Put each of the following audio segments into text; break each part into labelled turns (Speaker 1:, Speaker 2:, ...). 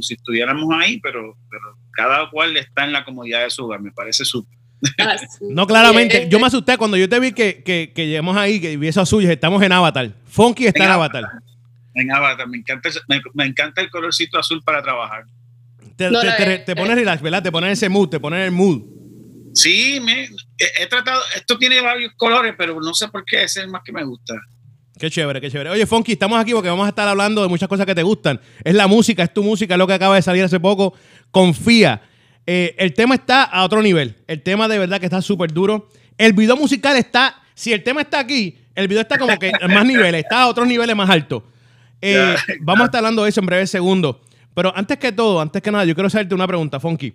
Speaker 1: como si estuviéramos ahí, pero, pero cada cual está en la comodidad de su hogar, me parece súper.
Speaker 2: Ah, no, claramente. Yo me asusté cuando yo te vi que, que, que llegamos ahí, que vi eso azul, estamos en Avatar. Funky está en, Avatar.
Speaker 1: En Avatar, me encanta, me, encanta el colorcito azul para trabajar.
Speaker 2: Te, te, te, pones relax, ¿verdad? Te pones ese mood, te pones el mood.
Speaker 1: Sí, me, he, tratado, esto tiene varios colores, pero no sé por qué ese es el más que me gusta.
Speaker 2: Qué chévere, qué chévere. Oye, Funky, estamos aquí porque vamos a estar hablando de muchas cosas que te gustan. Es la música, es tu música, es lo que acaba de salir hace poco. Confía. Eh, el tema está a otro nivel. El tema de verdad que está súper duro. El video musical está, si el tema está aquí, el video está como que en más niveles, está a otros niveles más altos. Eh, vamos a estar hablando de eso en breve segundos. Pero antes que todo, antes que nada, yo quiero hacerte una pregunta, Funky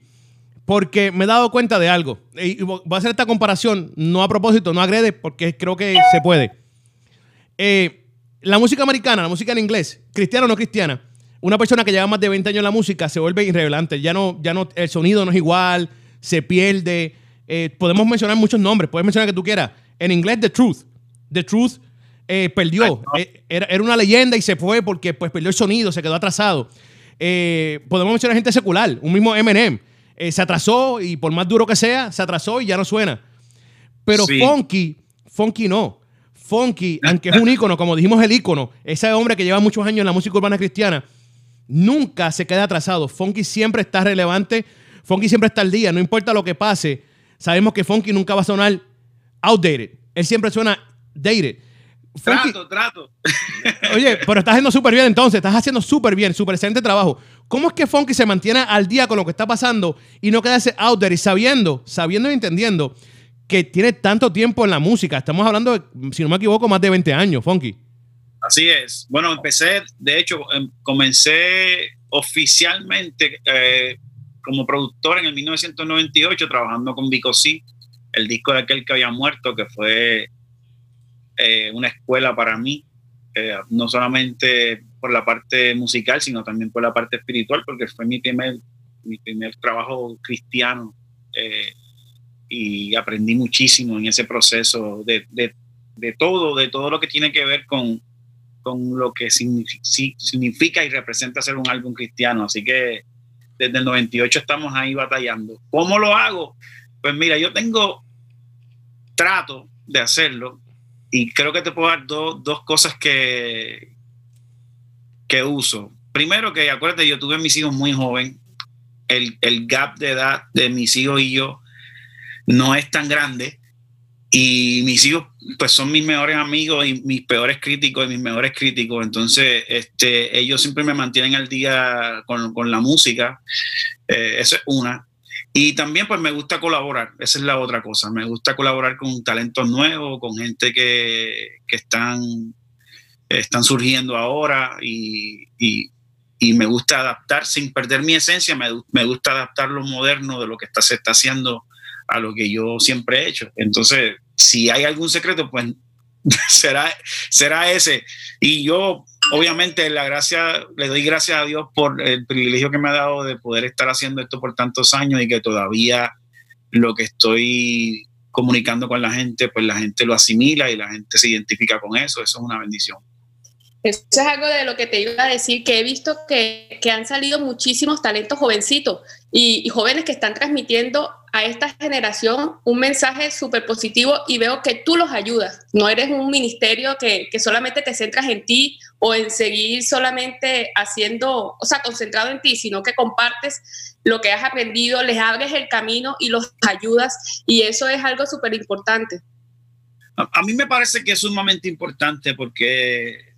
Speaker 2: porque me he dado cuenta de algo. Y voy a hacer esta comparación, no a propósito, no agrede, porque creo que se puede. Eh, la música americana, la música en inglés, cristiana o no cristiana, una persona que lleva más de 20 años en la música se vuelve irrelevante. Ya no, ya no, el sonido no es igual, se pierde. Eh, podemos mencionar muchos nombres, puedes mencionar que tú quieras. En inglés, The Truth. The Truth eh, perdió. Era, era, una leyenda y se fue porque pues, perdió el sonido, se quedó atrasado. podemos mencionar gente secular, un mismo Eminem se atrasó y por más duro que sea, se atrasó y ya no suena. Pero Funky, Funky no. Funky, aunque es un ícono, como dijimos el ícono, ese hombre que lleva muchos años en la música urbana cristiana, nunca se queda atrasado. Funky siempre está relevante, Funky siempre está al día, no importa lo que pase. Sabemos que Funky nunca va a sonar outdated. Él siempre suena dated.
Speaker 1: trato, trato.
Speaker 2: Oye, pero estás haciendo súper bien entonces, estás haciendo súper bien, súper excelente trabajo. ¿Cómo es que Funky se mantiene al día con lo que está pasando y no quedarse out there y sabiendo, sabiendo y entendiendo que tiene tanto tiempo en la música? Estamos hablando, de, si no me equivoco, más de 20 años, Funky.
Speaker 1: Así es. Bueno, empecé, de hecho, em, comencé oficialmente eh, como productor en el 1998 trabajando con Vico C, el disco de aquel que había muerto, que fue eh, una escuela para mí, eh, no solamente por la parte musical, sino también por la parte espiritual, porque fue mi primer, mi primer trabajo cristiano y aprendí muchísimo en ese proceso de, de, de, todo, de todo lo que tiene que ver con, con lo que significa, y representa ser un álbum cristiano. Así que desde el 98 estamos ahí batallando. ¿Cómo lo hago? Pues mira, yo tengo trato de hacerlo y creo que te puedo dar dos cosas que, que uso. Primero que acuérdate, yo tuve mis hijos muy joven. El, el, gap de edad de mis hijos y yo no es tan grande. Y mis hijos, pues son mis mejores amigos y mis peores críticos y mis mejores críticos. Entonces, este, ellos siempre me mantienen al día con, con la música. Eh, eso es una. Y también, pues me gusta colaborar. Esa es la otra cosa. Me gusta colaborar con talentos nuevos, con gente que, que están están surgiendo ahora y, me gusta adaptar sin perder mi esencia, me, gusta adaptar lo moderno de lo que está, se está haciendo a lo que yo siempre he hecho. Entonces, si hay algún secreto, pues será, será ese. Y yo, obviamente, la gracia, le doy gracias a Dios por el privilegio que me ha dado de poder estar haciendo esto por tantos años y que todavía lo que estoy comunicando con la gente, pues la gente lo asimila y la gente se identifica con eso. Eso es una bendición.
Speaker 3: Eso es algo de lo que te iba a decir, que he visto que, han salido muchísimos talentos jovencitos y, jóvenes que están transmitiendo a esta generación un mensaje súper positivo y veo que tú los ayudas. No eres un ministerio que, que, solamente te centras en ti o en seguir solamente haciendo, o sea, concentrado en ti, sino que compartes lo que has aprendido, les abres el camino y los ayudas y eso es algo súper importante.
Speaker 1: A, mí me parece que es sumamente importante porque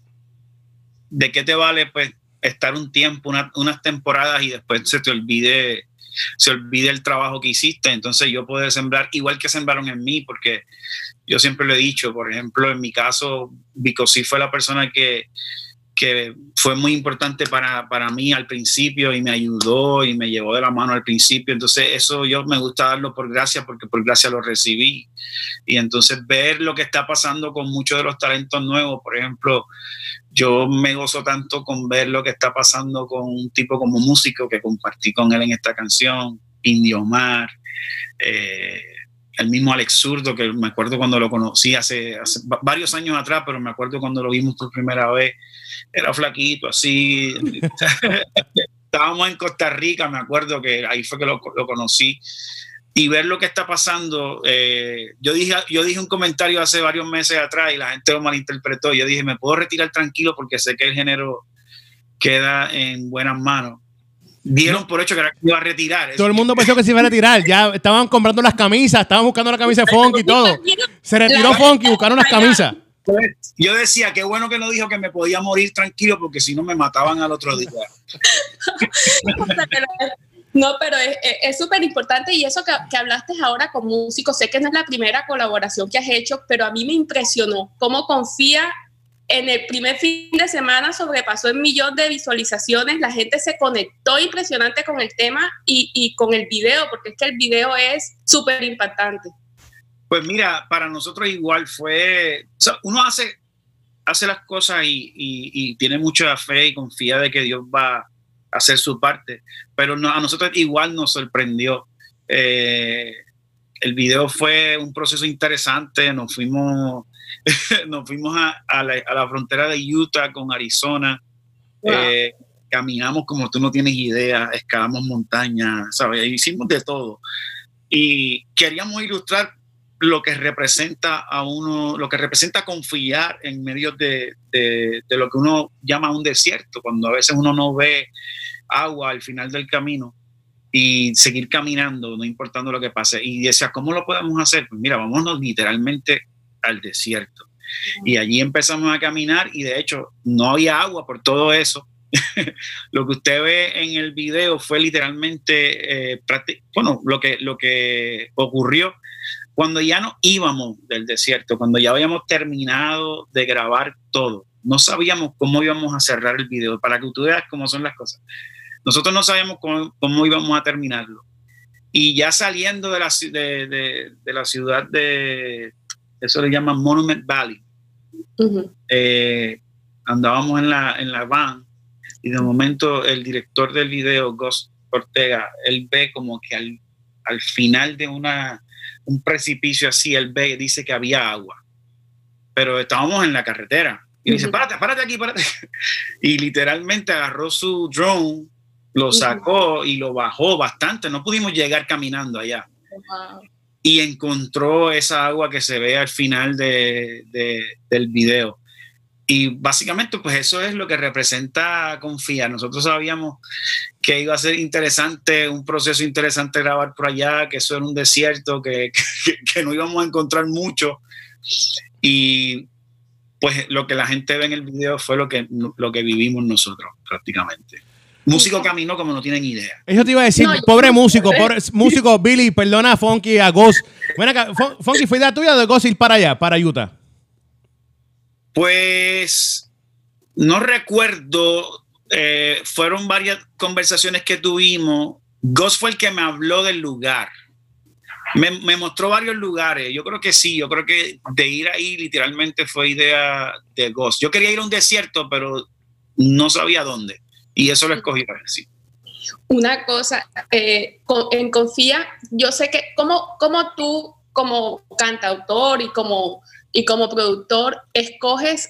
Speaker 1: ¿de qué te vale pues estar un tiempo, unas temporadas y después se te olvide se olvide el trabajo que hiciste. Entonces yo puedo sembrar igual que sembraron en mí, porque yo siempre lo he dicho, por ejemplo, en mi caso, sí fue la persona que, que fue muy importante para, para, mí al principio y me ayudó y me llevó de la mano al principio. Entonces eso yo me gusta darlo por gracia porque por gracia lo recibí. Y entonces ver lo que está pasando con muchos de los talentos nuevos, por ejemplo, yo me gozo tanto con ver lo que está pasando con un tipo como músico que compartí con él en esta canción, Indio Mar. Eh, el mismo Alex Zurdo, que me acuerdo cuando lo conocí hace, varios años atrás, pero me acuerdo cuando lo vimos por primera vez, era flaquito, así, estábamos en Costa Rica, me acuerdo que ahí fue que lo, lo conocí, y ver lo que está pasando. Eh, yo, dije, yo dije un comentario hace varios meses atrás y la gente lo malinterpretó. Yo dije, me puedo retirar tranquilo porque sé que el género queda en buenas manos. Dieron por hecho que era que iba a retirar.
Speaker 2: Todo el mundo pensó que se iba a retirar. Ya estaban comprando las camisas, estaban buscando la camisa de Funky y todo. Se retiró Funky, buscaron las camisas.
Speaker 1: Yo decía, qué bueno que no dijo que me podía morir tranquilo porque si no me mataban al otro día.
Speaker 3: No, pero es súper importante y eso que, que, hablaste ahora con músicos, sé que no es la primera colaboración que has hecho, pero a mí me impresionó cómo confía en el primer fin de semana sobrepasó el millón de visualizaciones, la gente se conectó impresionante con el tema y, con el video, porque es que el video es súper impactante.
Speaker 1: Pues mira, para nosotros igual fue, uno hace, hace las cosas y, tiene mucha fe y confía de que Dios va hacer su parte, pero a nosotros igual nos sorprendió. Eh, el video fue un proceso interesante, nos fuimos, nos fuimos a, a, la, a, la, frontera de Utah con Arizona, wow. eh, caminamos como tú no tienes idea, escalamos montañas, ¿sabes? Hicimos de todo. Y queríamos ilustrar lo que representa a uno, lo que representa confiar en medio de, de, de, lo que uno llama un desierto, cuando a veces uno no ve agua al final del camino y seguir caminando, no importando lo que pase. Y decía, ¿cómo lo podemos hacer? Pues mira, vámonos literalmente al desierto. Y allí empezamos a caminar y de hecho no había agua por todo eso. lo que usted ve en el video fue literalmente, eh, bueno, lo que, lo que ocurrió cuando ya no íbamos del desierto, cuando ya habíamos terminado de grabar todo. No sabíamos cómo íbamos a cerrar el video, para que tú veas cómo son las cosas. Nosotros no sabíamos cómo, cómo íbamos a terminarlo. Y ya saliendo de la, de, de, de la ciudad de, eso le llaman Monument Valley, uh -huh. eh, andábamos en la, en la van y de momento el director del video, Gus Ortega, él ve como que al, al final de una, un precipicio así, él ve, dice que había agua, pero estábamos en la carretera. Y uh -huh. dice, párate, párate aquí, párate. Y literalmente agarró su drone lo sacó y lo bajó bastante, no pudimos llegar caminando allá. Wow. Y encontró esa agua que se ve al final de, de, del video. Y básicamente, pues eso es lo que representa confiar. Nosotros sabíamos que iba a ser interesante, un proceso interesante grabar por allá, que eso era un desierto, que, que, que no íbamos a encontrar mucho. Y pues lo que la gente ve en el video fue lo que, lo que vivimos nosotros prácticamente músico caminó como no tienen idea.
Speaker 2: Eso te iba a decir, no, pobre músico, pobre músico Billy, perdona a Funky, a Ghost. Bueno, Funky, ¿fue idea tuya o de Ghost ir para allá, para Utah?
Speaker 1: Pues no recuerdo, eh, fueron varias conversaciones que tuvimos. Ghost fue el que me habló del lugar. Me, me, mostró varios lugares. Yo creo que sí, yo creo que de ir ahí literalmente fue idea de Ghost. Yo quería ir a un desierto, pero no sabía dónde. Y eso lo escogí para sí.
Speaker 3: Una cosa, eh, en Confía, yo sé que como, como tú, como cantautor y como, y como productor, escoges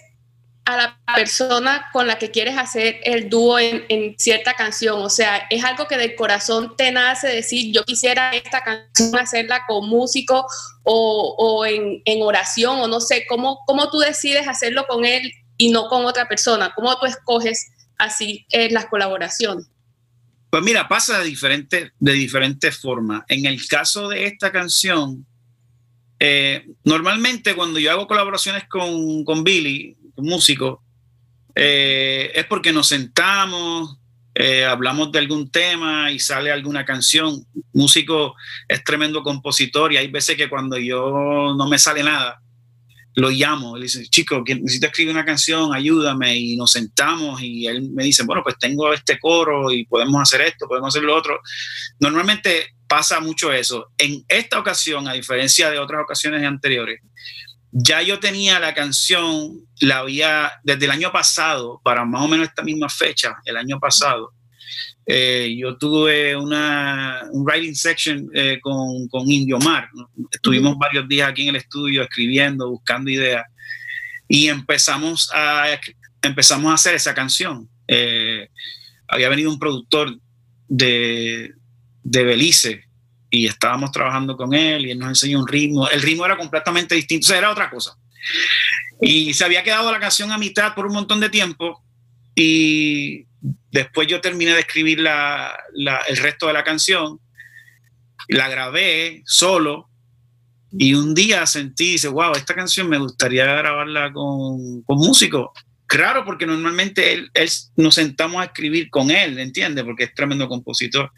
Speaker 3: a la persona con la que quieres hacer el dúo en, en, cierta canción. O sea, es algo que del corazón te nace decir, yo quisiera esta canción hacerla con músico o, o en, en, oración, o no sé, ¿cómo, ¿cómo tú decides hacerlo con él y no con otra persona? ¿Cómo tú escoges así en las colaboraciones?
Speaker 1: Pues mira, pasa de diferentes de diferentes formas. En el caso de esta canción, eh, normalmente cuando yo hago colaboraciones con, con Billy, un músico, eh, es porque nos sentamos, eh, hablamos de algún tema y sale alguna canción. Músico es tremendo compositor y hay veces que cuando yo no me sale nada, lo llamo, le dice, chico, necesito escribir una canción, ayúdame, y nos sentamos y él me dice, bueno, pues tengo este coro y podemos hacer esto, podemos hacer lo otro. Normalmente pasa mucho eso. En esta ocasión, a diferencia de otras ocasiones anteriores, ya yo tenía la canción, la había desde el año pasado, para más o menos esta misma fecha, el año pasado, eh, yo tuve una, un writing section eh, con, con, Indio Mar. Estuvimos uh -huh. varios días aquí en el estudio escribiendo, buscando ideas y empezamos a, empezamos a hacer esa canción. Eh, había venido un productor de, de Belice y estábamos trabajando con él y él nos enseñó un ritmo. El ritmo era completamente distinto, o sea, era otra cosa. Y se había quedado la canción a mitad por un montón de tiempo y después yo terminé de escribir la, el resto de la canción, la grabé solo y un día sentí, dice, wow, esta canción me gustaría grabarla con, con músico. Claro, porque normalmente él, nos sentamos a escribir con él, ¿entiendes? Porque es tremendo compositor.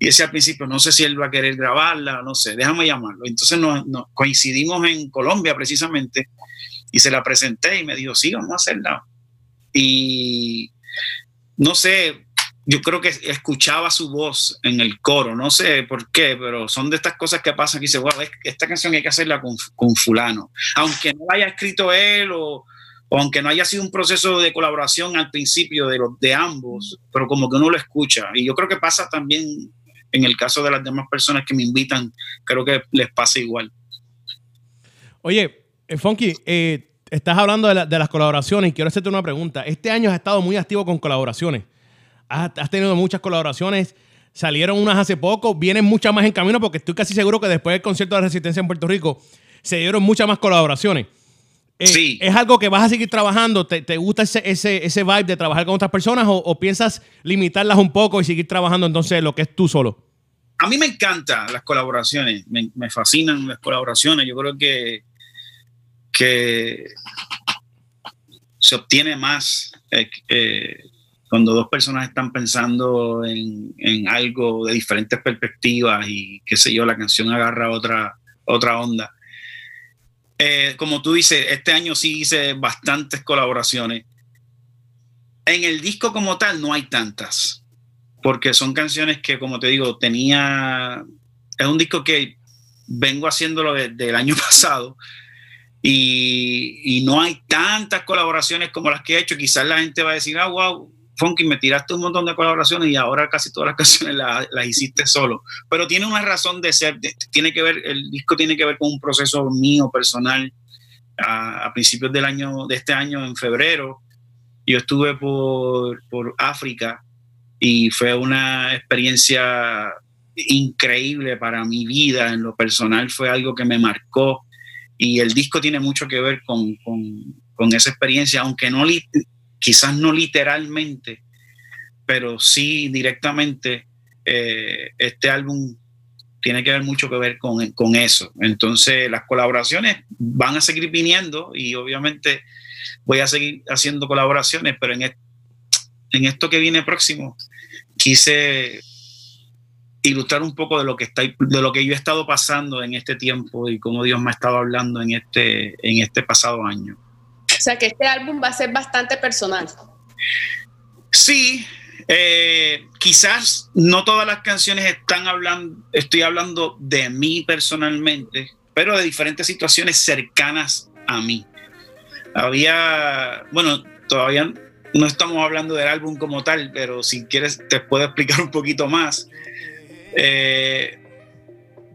Speaker 1: Y ese al principio, no sé si él va a querer grabarla, no sé, déjame llamarlo. Entonces nos, coincidimos en Colombia precisamente y se la presenté y me dijo, sí, vamos a hacerla. Y no sé, yo creo que escuchaba su voz en el coro, no sé por qué, pero son de estas cosas que pasan que dice, wow, esta canción hay que hacerla con, con fulano. Aunque no la haya escrito él o, aunque no haya sido un proceso de colaboración al principio de, de ambos, pero como que uno lo escucha. Y yo creo que pasa también en el caso de las demás personas que me invitan, creo que les pasa igual.
Speaker 2: Oye, eh, Funky, eh, estás hablando de, de, las colaboraciones y quiero hacerte una pregunta. Este año has estado muy activo con colaboraciones has, tenido muchas colaboraciones. Salieron unas hace poco, vienen muchas más en camino porque estoy casi seguro que después del concierto de Resistencia en Puerto Rico se dieron muchas más colaboraciones. Eh, sí. ¿Es algo que vas a seguir trabajando? ¿Te, gusta ese, ese, ese, vibe de trabajar con otras personas o, piensas limitarlas un poco y seguir trabajando entonces lo que es tú solo?
Speaker 1: A mí me encantan las colaboraciones, me, fascinan las colaboraciones. Yo creo que, que se obtiene más eh, eh, cuando dos personas están pensando en, algo de diferentes perspectivas y qué sé yo, la canción agarra otra, otra onda. Eh, como tú dices, este año sí hice bastantes colaboraciones. En el disco como tal no hay tantas, porque son canciones que, como te digo, tenía... Es un disco que vengo haciéndolo desde el año pasado y, no hay tantas colaboraciones como las que he hecho. Quizás la gente va a decir, ah, wow, Funky, me tiraste un montón de colaboraciones y ahora casi todas las canciones las, hiciste solo. Pero tiene una razón de ser, tiene que ver, el disco tiene que ver con un proceso mío personal. A, principios del año, de este año, en febrero, yo estuve por, por África y fue una experiencia increíble para mi vida. En lo personal fue algo que me marcó y el disco tiene mucho que ver con, con, con esa experiencia, aunque no, quizás no literalmente, pero sí directamente, eh, este álbum tiene que ver mucho que ver con, eso. Entonces, las colaboraciones van a seguir viniendo y obviamente voy a seguir haciendo colaboraciones, pero en, en esto que viene próximo, quise ilustrar un poco de lo que está de lo que yo he estado pasando en este tiempo y cómo Dios me ha estado hablando en este en este pasado año.
Speaker 3: O sea que este álbum va a ser bastante personal.
Speaker 1: Sí, eh, quizás no todas las canciones están hablando, estoy hablando de mí personalmente, pero de diferentes situaciones cercanas a mí. Había, bueno, todavía no estamos hablando del álbum como tal, pero si quieres te puedo explicar un poquito más. Eh,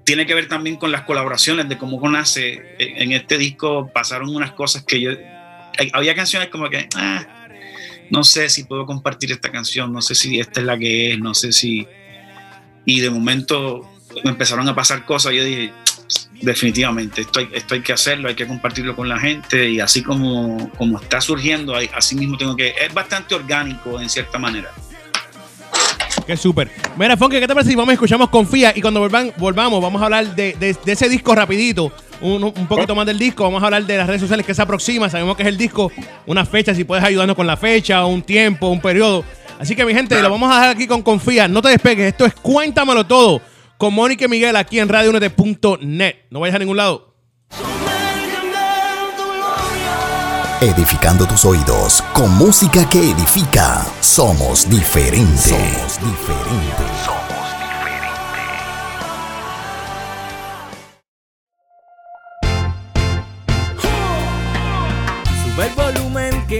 Speaker 1: tiene que ver también con las colaboraciones, de cómo nace. En este disco pasaron unas cosas que yo había canciones como que, ah, no sé si puedo compartir esta canción, no sé si esta es la que es, no sé si... Y de momento me empezaron a pasar cosas, yo dije, definitivamente, esto hay, esto hay que hacerlo, hay que compartirlo con la gente y así como, como está surgiendo, así mismo tengo que... Es bastante orgánico en cierta manera.
Speaker 2: Qué súper. Mira, Fonke, ¿qué te parece si vamos escuchamos Confía y cuando volvamos vamos a hablar de, ese disco rapidito, un, poquito más del disco, vamos a hablar de las redes sociales que se aproxima, sabemos que es el disco, una fecha, si puedes ayudarnos con la fecha, un tiempo, un periodo. Así que mi gente, lo vamos a dejar aquí con Confía, no te despegues, esto es Cuéntamelo Todo con Mónica y Miguel aquí en radiounete.net. No vayas a ningún lado.
Speaker 4: Edificando tus oídos con música que edifica. Somos diferentes. Somos diferentes.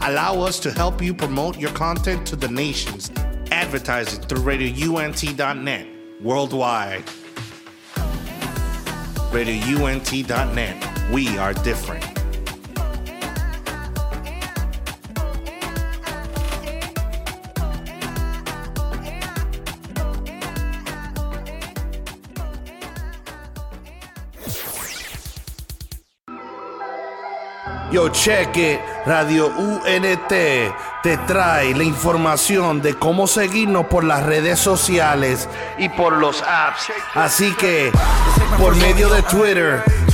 Speaker 5: Allow us to help you promote your content to the nations. Advertising through RadioUNT.net worldwide. RadioUNT.net. We are different. Yo, it. Radio UNT te trae la información de cómo seguirnos por las redes sociales y por los apps. Así que, por medio de Twitter,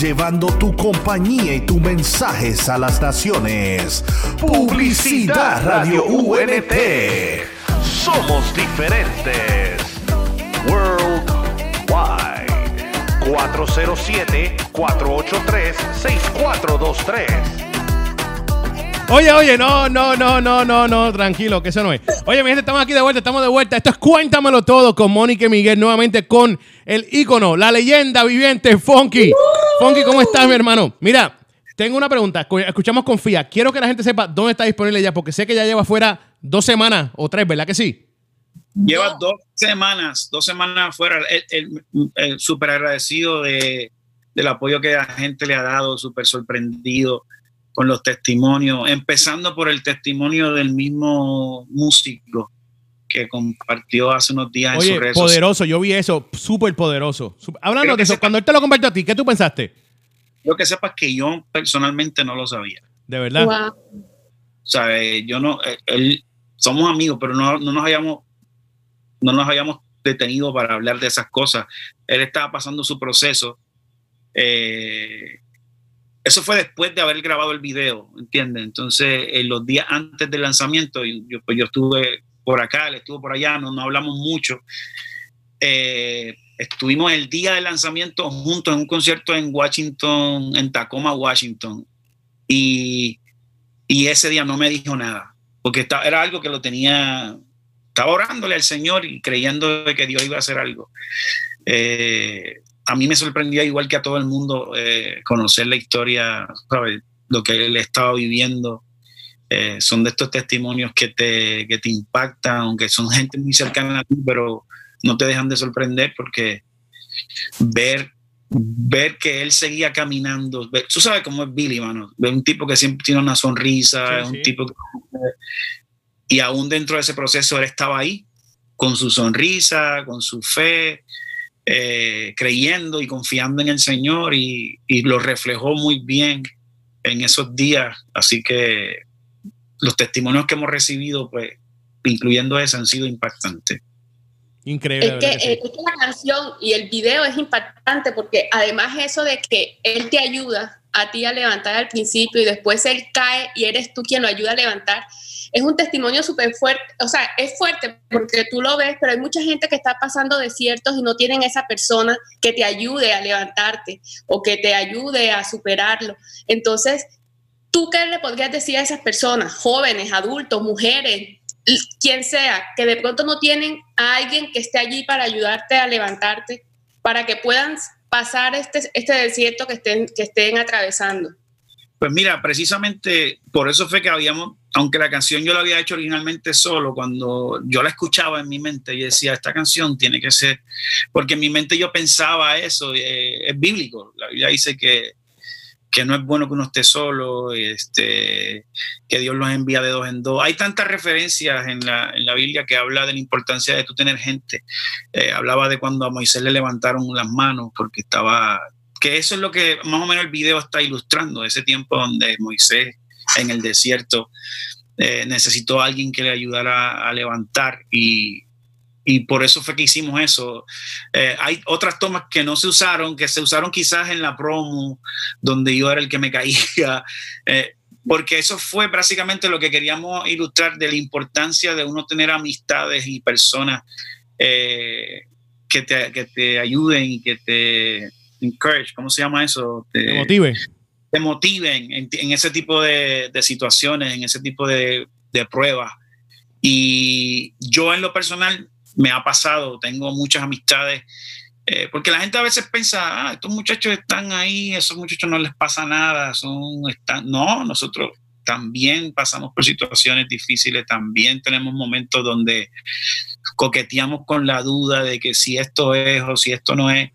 Speaker 5: llevando tu compañía y tus mensajes a las naciones. Publicidad Radio UNT. Somos diferentes. Worldwide. 407-483-6423.
Speaker 2: Oye, oye, no, no, no, no, no, no, tranquilo, que eso no es. Oye, mi gente, estamos aquí de vuelta, estamos de vuelta. Esto es Cuéntamelo Todo con Mónica y Miguel, nuevamente con el ícono, la leyenda viviente, Funky. Funky, ¿cómo estás, mi hermano? Mira, tengo una pregunta. Escu- Escuchamos Confía. Quiero que la gente sepa dónde está disponible ya, porque sé que ya lleva fuera dos semanas o tres, ¿verdad que sí?
Speaker 1: Lleva dos semanas, dos semanas fuera. El, el- el súper agradecido de, del apoyo que la gente le ha dado, súper sorprendido con los testimonios, empezando por el testimonio del mismo músico que compartió hace unos días en
Speaker 2: Oye,
Speaker 1: sus redes sociales.
Speaker 2: poderoso, yo vi eso, súper poderoso. Hablando
Speaker 1: Creo
Speaker 2: de
Speaker 1: que
Speaker 2: eso,
Speaker 1: sepa-
Speaker 2: cuando él te lo compartió a ti, ¿qué tú pensaste?
Speaker 1: Lo que sepas que yo personalmente no lo sabía.
Speaker 2: De verdad.
Speaker 3: Wow.
Speaker 1: O sea, eh, yo no, eh, él, somos amigos, pero no, no nos habíamos, no nos habíamos detenido para hablar de esas cosas. Él estaba pasando su proceso. eh, eso fue después de haber grabado el video, ¿entiendes? Entonces, en los días antes del lanzamiento, yo, pues yo estuve por acá, él estuvo por allá, no, no hablamos mucho. Eh, estuvimos el día del lanzamiento juntos en un concierto en Washington, en Tacoma, Washington. Y ese día no me dijo nada, porque era algo que lo tenía, estaba orándole al Señor y creyendo de que Dios iba a hacer algo. Eh, a mí me sorprendía, igual que a todo el mundo, eh, conocer la historia, lo que él estaba viviendo. Eh, son de estos testimonios que te, que te impactan, aunque son gente muy cercana a ti, pero no te dejan de sorprender porque ver ver que él seguía caminando. Tú sabes cómo es Billy, mano. Ver un tipo que siempre tiene una sonrisa, un tipo y aún dentro de ese proceso él estaba ahí, con su sonrisa, con su fe, eh, creyendo y confiando en el Señor y, y lo reflejó muy bien en esos días. Así que los testimonios que hemos recibido, pues, incluyendo ese, han sido impactantes.
Speaker 2: Increíble.
Speaker 3: Es que, la canción y el video es impactante porque además eso de que él te ayuda a ti a levantar al principio y después él cae y eres tú quien lo ayuda a levantar, es un testimonio súper fuerte, o sea, es fuerte porque tú lo ves, pero hay mucha gente que está pasando desiertos y no tienen esa persona que te ayude a levantarte o que te ayude a superarlo. Entonces, ¿tú qué le podrías decir a esas personas, jóvenes, adultos, mujeres, quien sea, que de pronto no tienen a alguien que esté allí para ayudarte a levantarte, para que puedan pasar este, este desierto que estén, que estén atravesando?
Speaker 1: Pues mira, precisamente por eso fue que habíamos, aunque la canción yo la había hecho originalmente solo, cuando yo la escuchaba en mi mente, y decía, esta canción tiene que ser, porque en mi mente yo pensaba eso, eh, es bíblico, la Biblia dice que que no es bueno que uno esté solo, este, que Dios los envía de dos en dos. Hay tantas referencias en la, en la Biblia que habla de la importancia de tú tener gente. Eh, hablaba de cuando a Moisés le levantaron las manos porque estaba, que eso es lo que más o menos el video está ilustrando, ese tiempo donde Moisés en el desierto eh, necesitó a alguien que le ayudara a levantar y, y por eso fue que hicimos eso. Eh, hay otras tomas que no se usaron, que se usaron quizás en la promo, donde yo era el que me caía, eh, porque eso fue básicamente lo que queríamos ilustrar de la importancia de uno tener amistades y personas eh, que, te, que, te, ayuden y que te encourage, ¿cómo se llama eso?
Speaker 2: Te, motiven.
Speaker 1: Te motiven en, en ese tipo de, de, situaciones, en ese tipo de, de pruebas. Y yo en lo personal me ha pasado, tengo muchas amistades, eh, porque la gente a veces piensa, ah, estos muchachos están ahí, esos muchachos no les pasa nada, son, están, no, nosotros también pasamos por situaciones difíciles, también tenemos momentos donde coqueteamos con la duda de que si esto es o si esto no es.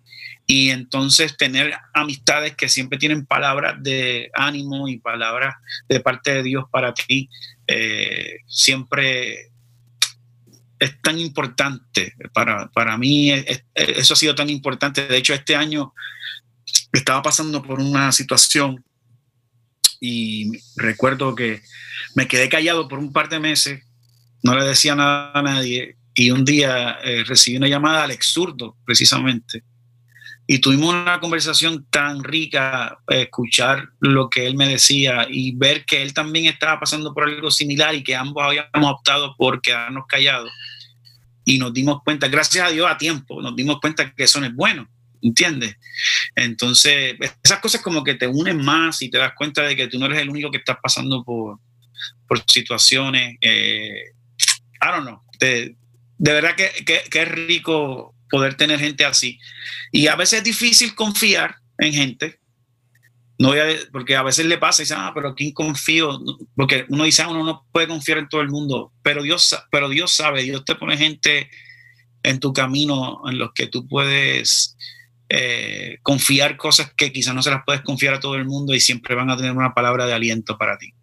Speaker 1: Y entonces tener amistades que siempre tienen palabras de ánimo y palabras de parte de Dios para ti, eh, siempre es tan importante. Para, para mí eso ha sido tan importante. De hecho, este año estaba pasando por una situación y recuerdo que me quedé callado por un par de meses, no le decía nada a nadie y un día eh, recibí una llamada al exurdo, precisamente. Y tuvimos una conversación tan rica, escuchar lo que él me decía y ver que él también estaba pasando por algo similar y que ambos habíamos optado por quedarnos callados y nos dimos cuenta, gracias a Dios a tiempo, nos dimos cuenta que eso no es bueno, ¿entiendes? Entonces, esas cosas como que te unen más y te das cuenta de que tú no eres el único que estás pasando por, por situaciones, eh, I don't know, de, verdad que, que es rico poder tener gente así. Y a veces es difícil confiar en gente, no voy a, porque a veces le pasa y dice, ah, pero ¿quién confío? Porque uno dice, ah, uno no puede confiar en todo el mundo, pero Dios, pero Dios sabe, Dios te pone gente en tu camino en los que tú puedes eh, confiar cosas que quizás no se las puedes confiar a todo el mundo y siempre van a tener una palabra de aliento para ti.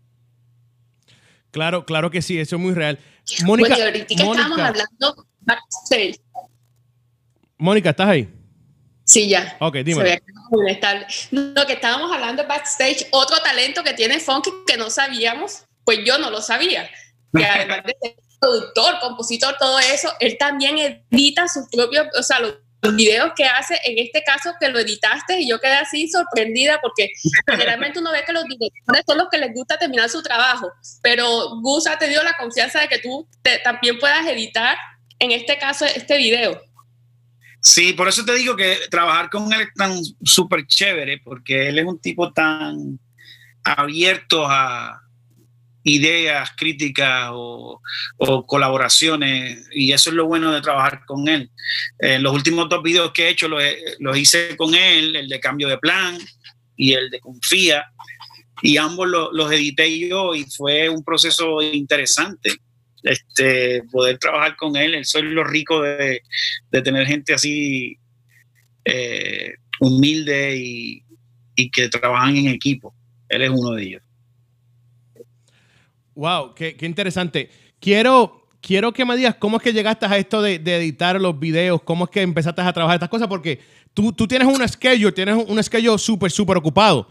Speaker 2: Claro, claro que sí, eso es muy real. Mónica,
Speaker 3: bueno, ahorita estamos hablando backstage.
Speaker 2: Mónica, ¿estás ahí?
Speaker 3: Sí, ya.
Speaker 2: Ok, dime.
Speaker 3: Lo que estábamos hablando backstage, otro talento que tiene Funky que no sabíamos, pues yo no lo sabía. Que además de ser productor, compositor, todo eso, él también edita sus propios, o sea, los, videos que hace, en este caso que lo editaste y yo quedé así sorprendida porque generalmente uno ve que los directores son los que les gusta terminar su trabajo, pero Gus ha tenido la confianza de que tú también puedas editar, en este caso, este video.
Speaker 1: Sí, por eso te digo que trabajar con él es tan súper chévere, porque él es un tipo tan abierto a ideas, críticas o, colaboraciones, y eso es lo bueno de trabajar con él. Eh, los últimos dos videos que he hecho los, los hice con él, el de cambio de plan y el de confía, y ambos los edité yo y fue un proceso interesante este, poder trabajar con él. Eso es lo rico de, tener gente así eh, humildes y, y que trabajan en equipo. Él es uno de ellos.
Speaker 2: Wow, qué, qué interesante. Quiero, quiero que me digas cómo es que llegaste a esto de, de editar los videos, cómo es que empezaste a trabajar estas cosas, porque tú, tú tienes un schedule, tienes un schedule súper, súper ocupado.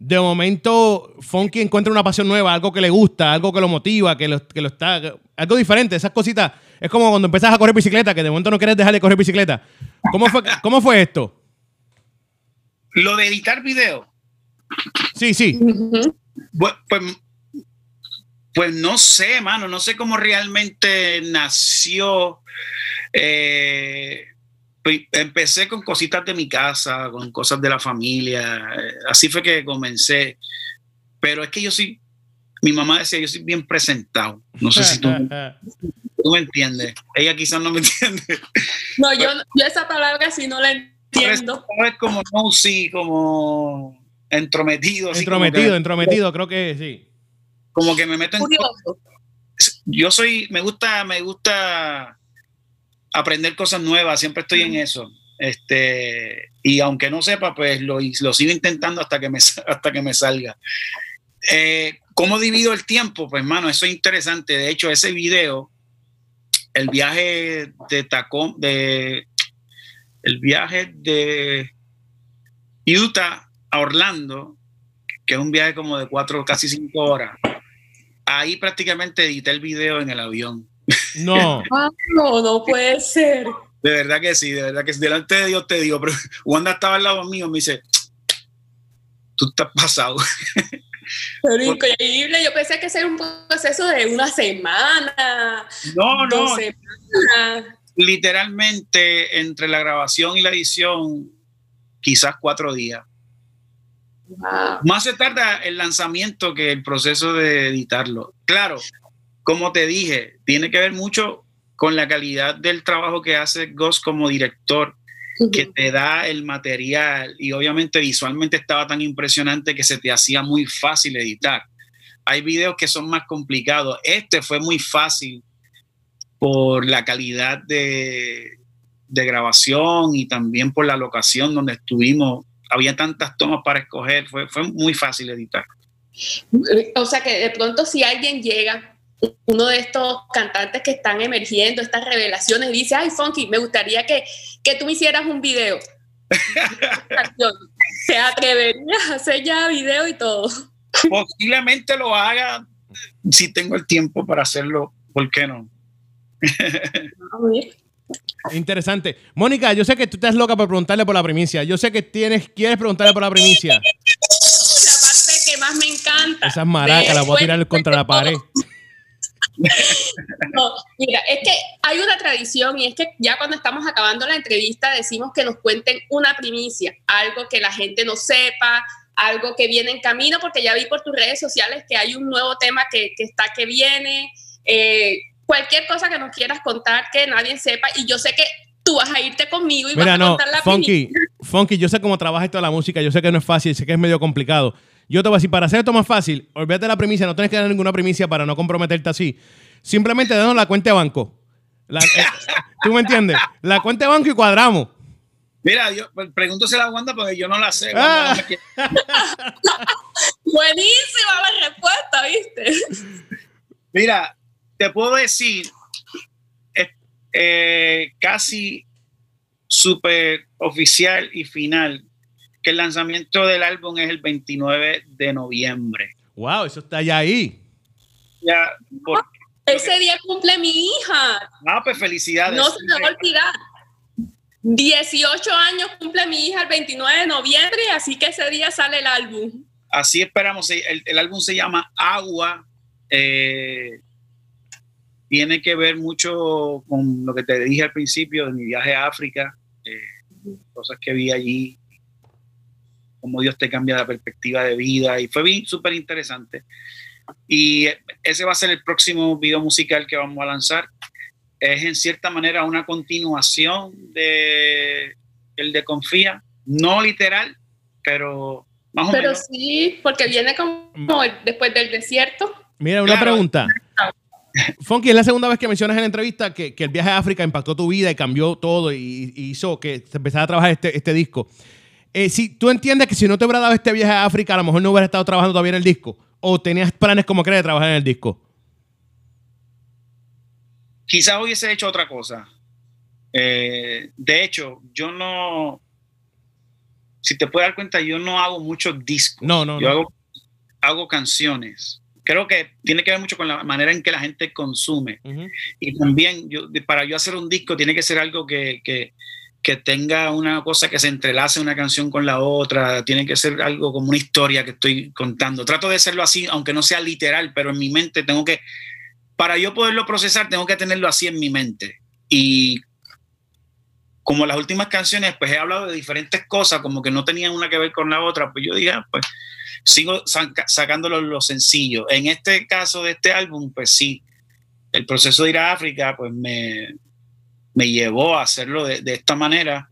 Speaker 2: De momento, Funky encuentra una pasión nueva, algo que le gusta, algo que lo motiva, que lo, que lo está. Algo diferente, esas cositas. Es como cuando empiezas a correr bicicleta, que de momento no quieres dejar de correr bicicleta. ¿Cómo fue, cómo fue esto?
Speaker 1: Lo de editar video,
Speaker 2: Sí, sí.
Speaker 1: Pues, pues, pues no sé, mano, no sé cómo realmente nació. Eh, empecé con cositas de mi casa, con cosas de la familia, eh, así fue que comencé. Pero es que yo soy, mi mamá decía, yo soy bien presentado. No sé si tú, tú me entiendes. Ella quizás no me entiende.
Speaker 3: No, yo, yo esa palabra sí no la entiendo.
Speaker 1: Es como no, sí, como entrometido. así como
Speaker 2: entrometido,
Speaker 1: que-
Speaker 2: entrometido, creo que sí.
Speaker 1: como que me meto en
Speaker 3: Curioso.
Speaker 1: yo soy, me gusta, me gusta aprender cosas nuevas, siempre estoy en eso. Este, y aunque no sepa, pues lo, lo sigo intentando hasta que me, hasta que me salga. Eh, ¿Cómo divido el tiempo? Pues, mano, eso es interesante. De hecho, ese video, el viaje de Tacón, de el viaje de Utah a Orlando, que es un viaje como de cuatro, casi cinco horas. Ahí prácticamente edité el video en el avión.
Speaker 2: No.
Speaker 3: Ah, no, no puede ser.
Speaker 1: De verdad que sí, de verdad que sí. Delante de Dios te digo, pero Wanda estaba al lado mío, me dice, tú estás pasado.
Speaker 3: Pero increíble. Yo pensé que ese era un proceso de una semana,
Speaker 1: No,
Speaker 3: dos
Speaker 1: no,
Speaker 3: semanas.
Speaker 1: literalmente entre la grabación y la edición, quizás cuatro días.
Speaker 3: Wow.
Speaker 1: Más se tarda el lanzamiento que el proceso de editarlo. Claro, como te dije, tiene que ver mucho con la calidad del trabajo que hace Ghost como director, que te da el material y obviamente visualmente estaba tan impresionante que se te hacía muy fácil editar. Hay videos que son más complicados. Este fue muy fácil por la calidad de, de grabación y también por la locación donde estuvimos. Había tantas tomas para escoger, fue, fue muy fácil editar.
Speaker 3: O sea que de pronto si alguien llega, uno de estos cantantes que están emergiendo, estas revelaciones, dice, ay, Funky, me gustaría que, que tú me hicieras un video. ¿Te atreverías a hacer ya video y todo?
Speaker 1: Posiblemente lo haga si tengo el tiempo para hacerlo, ¿por qué no?
Speaker 2: Interesante. Mónica, yo sé que tú estás loca por preguntarle por la primicia. Yo sé que tienes, quieres preguntarle por la primicia.
Speaker 3: La parte que más me encanta.
Speaker 2: Esas maracas las voy a tirar contra la pared.
Speaker 3: No, mira, es que hay una tradición y es que ya cuando estamos acabando la entrevista decimos que nos cuenten una primicia, algo que la gente no sepa, algo que viene en camino, porque ya vi por tus redes sociales que hay un nuevo tema que, que está que viene, eh, cualquier cosa que nos quieras contar que nadie sepa y yo sé que tú vas a irte conmigo y vas a
Speaker 2: no,
Speaker 3: contar la
Speaker 2: Funky,
Speaker 3: primicia.
Speaker 2: Funky, yo sé cómo trabaja esto de la música, yo sé que no es fácil, sé que es medio complicado. Yo te voy a decir, para hacer esto más fácil, olvídate de la primicia, no tienes que dar ninguna primicia para no comprometerte así. Simplemente danos la cuenta de banco. La- eh, ¿Tú me entiendes? La cuenta de banco y cuadramos.
Speaker 1: Mira, yo pues, pregúntosela a Wanda porque yo no la sé.
Speaker 2: Ah.
Speaker 3: Buenísima la respuesta, ¿viste?
Speaker 1: Mira, te puedo decir eh, eh, casi súper oficial y final que el lanzamiento del álbum es el 29 de noviembre.
Speaker 2: Wow, eso está ya ahí.
Speaker 1: Ya, por,
Speaker 3: Ese día cumple mi hija.
Speaker 1: ah, pues felicidades.
Speaker 3: No se me va a olvidar. 18 años cumple mi hija el 29 de noviembre, así que ese día sale el álbum.
Speaker 1: Así esperamos. El, el álbum se llama Agua. eh, tiene que ver mucho con lo que te dije al principio de mi viaje a África, eh, cosas que vi allí, cómo Dios te cambia la perspectiva de vida y fue bien súper interesante. Y ese va a ser el próximo video musical que vamos a lanzar. Es en cierta manera una continuación de el de Confía, no literal, pero más o
Speaker 3: Pero
Speaker 1: menos.
Speaker 3: sí, porque viene como el- después del desierto.
Speaker 2: Mira, una
Speaker 1: Claro.
Speaker 2: pregunta. Funky, es la segunda vez que mencionas en la entrevista que, que el viaje a África impactó tu vida y cambió todo y, y hizo que se empezara a trabajar este, este disco. Eh, si tú entiendes que si no te hubiera dado este viaje a África, a lo mejor no hubieras estado trabajando todavía en el disco. ¿O tenías planes como crees de trabajar en el disco?
Speaker 1: Quizás hubiese hecho otra cosa. Eh, de hecho, yo no. Si te puedes dar cuenta, yo no hago muchos discos.
Speaker 2: No, no,
Speaker 1: Yo
Speaker 2: no.
Speaker 1: hago, hago canciones. Creo que tiene que ver mucho con la manera en que la gente consume. Y también, yo, para yo hacer un disco, tiene que ser algo que, que, que tenga una cosa que se entrelace una canción con la otra. Tiene que ser algo como una historia que estoy contando. Trato de hacerlo así, aunque no sea literal, pero en mi mente tengo que. Para yo poderlo procesar, tengo que tenerlo así en mi mente. Y como las últimas canciones, pues he hablado de diferentes cosas, como que no tenían una que ver con la otra, pues yo dije, ah, pues sigo saca- sacándolo lo sencillo. En este caso de este álbum, pues sí, el proceso de ir a África, pues me, me llevó a hacerlo de, esta manera,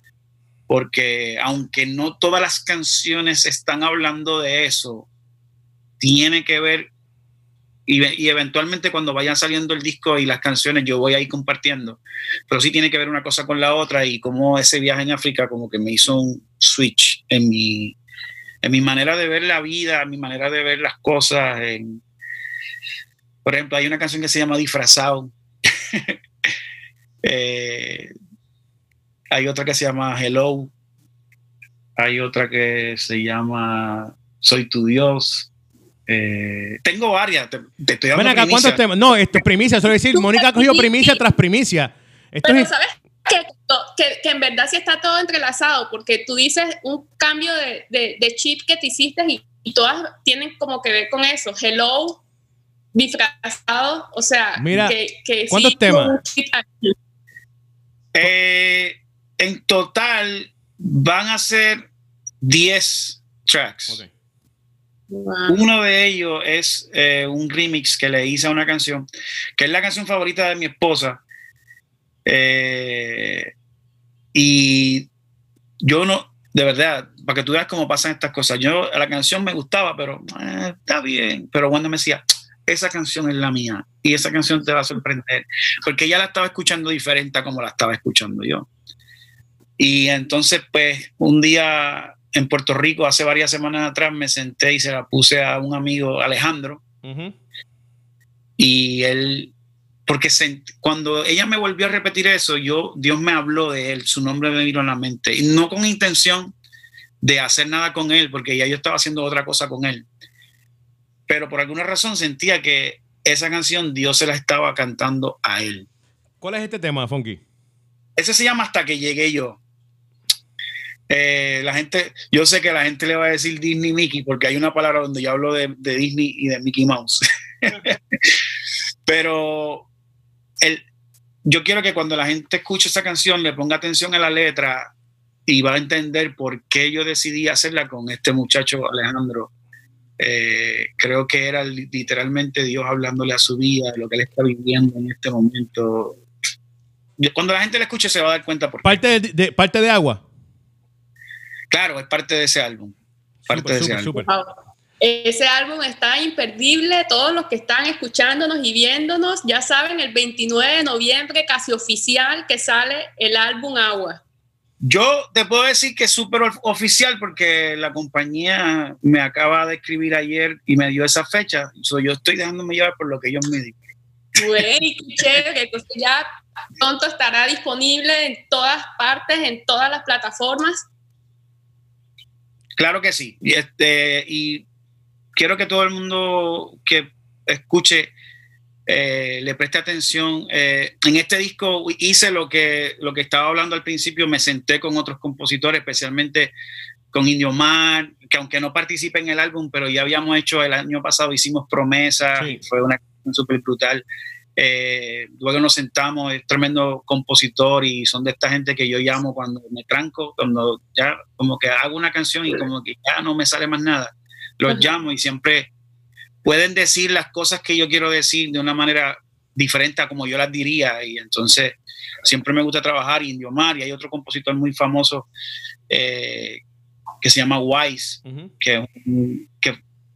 Speaker 1: porque aunque no todas las canciones están hablando de eso, tiene que ver, y, y eventualmente cuando vayan saliendo el disco y las canciones, yo voy a ir compartiendo, pero sí tiene que ver una cosa con la otra y como ese viaje en África como que me hizo un switch en mi, en mi manera de ver la vida, en mi manera de ver las cosas. en- por ejemplo, hay una canción que se llama Disfrazado. Eh, hay otra que se llama Hello. Hay otra que se llama Soy tu Dios. Eh, tengo varias. Te, te estoy dando
Speaker 2: Ven acá,
Speaker 1: primicia.
Speaker 2: ¿cuántos temas? No, esto es primicia, es decir, Mónica ha cogido primicia tras primicia. Esto
Speaker 3: Pero
Speaker 2: es,
Speaker 3: sabes que, que, que en verdad sí está todo entrelazado, porque tú dices un cambio de, de, de chip que te hiciste y, y todas tienen como que ver con eso. Hello, disfrazado, o sea,
Speaker 2: Mira,
Speaker 3: que, que
Speaker 2: ¿cuántos
Speaker 3: sí,
Speaker 2: temas?
Speaker 1: Eh, en total van a ser 10 tracks.
Speaker 3: Wow.
Speaker 1: Uno de ellos es eh, un remix que le hice a una canción, que es la canción favorita de mi esposa. Eh, y yo no, de verdad, para que tú veas cómo pasan estas cosas, yo la canción me gustaba, pero eh, está bien. Pero cuando me decía, esa canción es la mía y esa canción te va a sorprender, porque ella la estaba escuchando diferente a como la estaba escuchando yo. Y entonces, pues, un día en Puerto Rico, hace varias semanas atrás, me senté y se la puse a un amigo, Alejandro, y él, porque se- cuando ella me volvió a repetir eso, yo, Dios me habló de él, su nombre me vino a la mente, y no con intención de hacer nada con él, porque ya yo estaba haciendo otra cosa con él, pero por alguna razón sentía que esa canción Dios se la estaba cantando a él.
Speaker 2: ¿Cuál es este tema, Funky?
Speaker 1: Ese se llama Hasta que llegué yo. Eh, la gente, yo sé que la gente le va a decir Disney Mickey porque hay una palabra donde yo hablo de, de Disney y de Mickey Mouse. Pero el, yo quiero que cuando la gente escuche esa canción le ponga atención a la letra y va a entender por qué yo decidí hacerla con este muchacho Alejandro. Eh, creo que era li- literalmente Dios hablándole a su vida, de lo que él está viviendo en este momento. Cuando la gente la escuche se va a dar cuenta por qué.
Speaker 2: Parte de, de- parte de agua.
Speaker 1: Claro, es parte de ese álbum. Parte
Speaker 2: Súper,
Speaker 1: de ese
Speaker 2: súper,
Speaker 1: álbum.
Speaker 2: súper.
Speaker 3: Wow. Ese álbum está imperdible. Todos los que están escuchándonos y viéndonos ya saben, el 29 de noviembre, casi oficial, que sale el álbum Agua.
Speaker 1: Yo te puedo decir que es súper of- oficial porque la compañía me acaba de escribir ayer y me dio esa fecha. So, yo estoy dejándome llevar por lo que ellos me dicen.
Speaker 3: Bueno, y qué chévere. Entonces ya pronto estará disponible en todas partes, en todas las plataformas.
Speaker 1: Claro que sí. Y, este, y quiero que todo el mundo que escuche eh, le preste atención. Eh, en este disco hice lo que, lo que estaba hablando al principio, me senté con otros compositores, especialmente con Indio Mar, que aunque no participe en el álbum, pero ya habíamos hecho el año pasado, hicimos promesas,
Speaker 2: Sí.
Speaker 1: fue una canción súper brutal. Eh, luego nos sentamos, es tremendo compositor y son de esta gente que yo llamo cuando me tranco, cuando ya como que hago una canción y como que ya no me sale más nada. Los
Speaker 3: Ajá.
Speaker 1: llamo y siempre pueden decir las cosas que yo quiero decir de una manera diferente a como yo las diría. Y entonces siempre me gusta trabajar y Indio Mar y hay otro compositor muy famoso eh, que se llama Wise que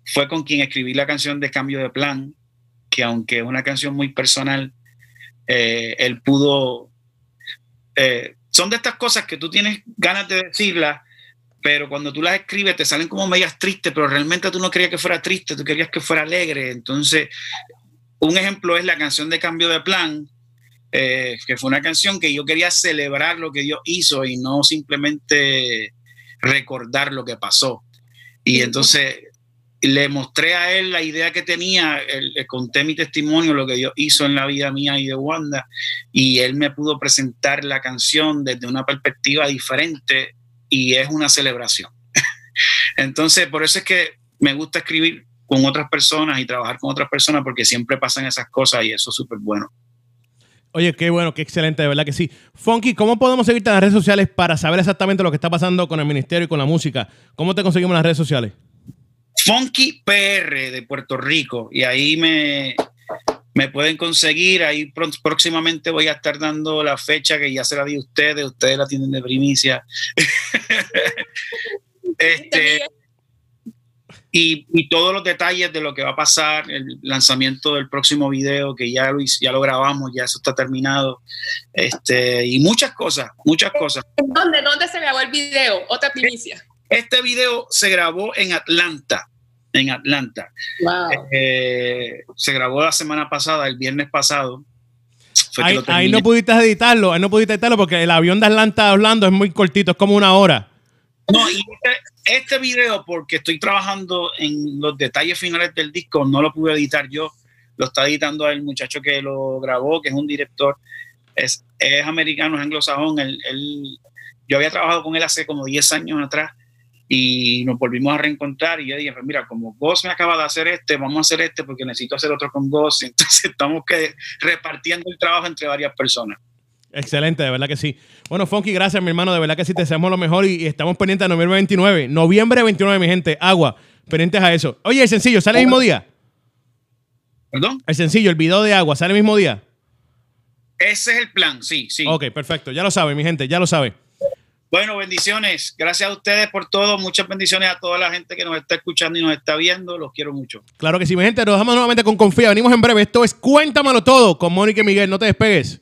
Speaker 1: fue con quien escribí la canción de Cambio de Plan, que aunque es una canción muy personal, eh, él pudo... eh, son de estas cosas que tú tienes ganas de decirlas, pero cuando tú las escribes te salen como medias tristes, pero realmente tú no querías que fuera triste, tú querías que fuera alegre. Entonces, un ejemplo es la canción de Cambio de Plan, eh, que fue una canción que yo quería celebrar lo que Dios hizo y no simplemente recordar lo que pasó. Y entonces le mostré a él la idea que tenía, le conté mi testimonio, lo que Dios hizo en la vida mía y de Wanda, y él me pudo presentar la canción desde una perspectiva diferente y es una celebración. Entonces, por eso es que me gusta escribir con otras personas y trabajar con otras personas porque siempre pasan esas cosas y eso es súper bueno.
Speaker 2: Oye, qué bueno, qué excelente, de verdad que sí. Funky, ¿cómo podemos seguirte en las redes sociales para saber exactamente lo que está pasando con el ministerio y con la música? ¿Cómo te conseguimos en las redes sociales?
Speaker 1: Funky PR de Puerto Rico y ahí me, me pueden conseguir. Ahí próximamente voy a estar dando la fecha que ya se la di a ustedes, ustedes la tienen de primicia. este, y, y, todos los detalles de lo que va a pasar, el lanzamiento del próximo video, que ya lo, ya lo grabamos, ya eso está terminado, este, y muchas cosas, muchas cosas.
Speaker 3: ¿Dónde, ¿Dónde se grabó el video? Otra primicia.
Speaker 1: Este video se grabó en Atlanta, en Atlanta.
Speaker 3: Wow.
Speaker 1: Eh, se grabó la semana pasada, el viernes pasado.
Speaker 2: Ahí, ahí, no pudiste editarlo, ahí no pudiste editarlo porque el avión de Atlanta hablando es muy cortito, es como una hora.
Speaker 1: No, y este, este, video, porque estoy trabajando en los detalles finales del disco, no lo pude editar yo, lo está editando el muchacho que lo grabó, que es un director, es, es americano, es anglosajón, él, él, yo había trabajado con él hace como 10 años atrás y nos volvimos a reencontrar y yo dije, pues mira, como Goss me acaba de hacer este, vamos a hacer este porque necesito hacer otro con Goss, entonces estamos que repartiendo el trabajo entre varias personas.
Speaker 2: Excelente, de verdad que sí. Bueno, Funky, gracias, mi hermano. De verdad que sí, te deseamos lo mejor y, y estamos pendientes de noviembre 29. Noviembre 29, mi gente. Agua. Pendientes a eso. Oye, el sencillo, ¿sale el mismo día?
Speaker 1: ¿Perdón?
Speaker 2: El sencillo, el video de agua, ¿sale el mismo día?
Speaker 1: Ese es el plan, sí, sí.
Speaker 2: Ok, perfecto. Ya lo sabe, mi gente, ya lo sabe.
Speaker 1: Bueno, bendiciones. Gracias a ustedes por todo. Muchas bendiciones a toda la gente que nos está escuchando y nos está viendo. Los quiero mucho.
Speaker 2: Claro que sí, mi gente. Nos dejamos nuevamente con Confía. Venimos en breve. Esto es Cuéntamelo Todo con Mónica y Miguel. No te despegues.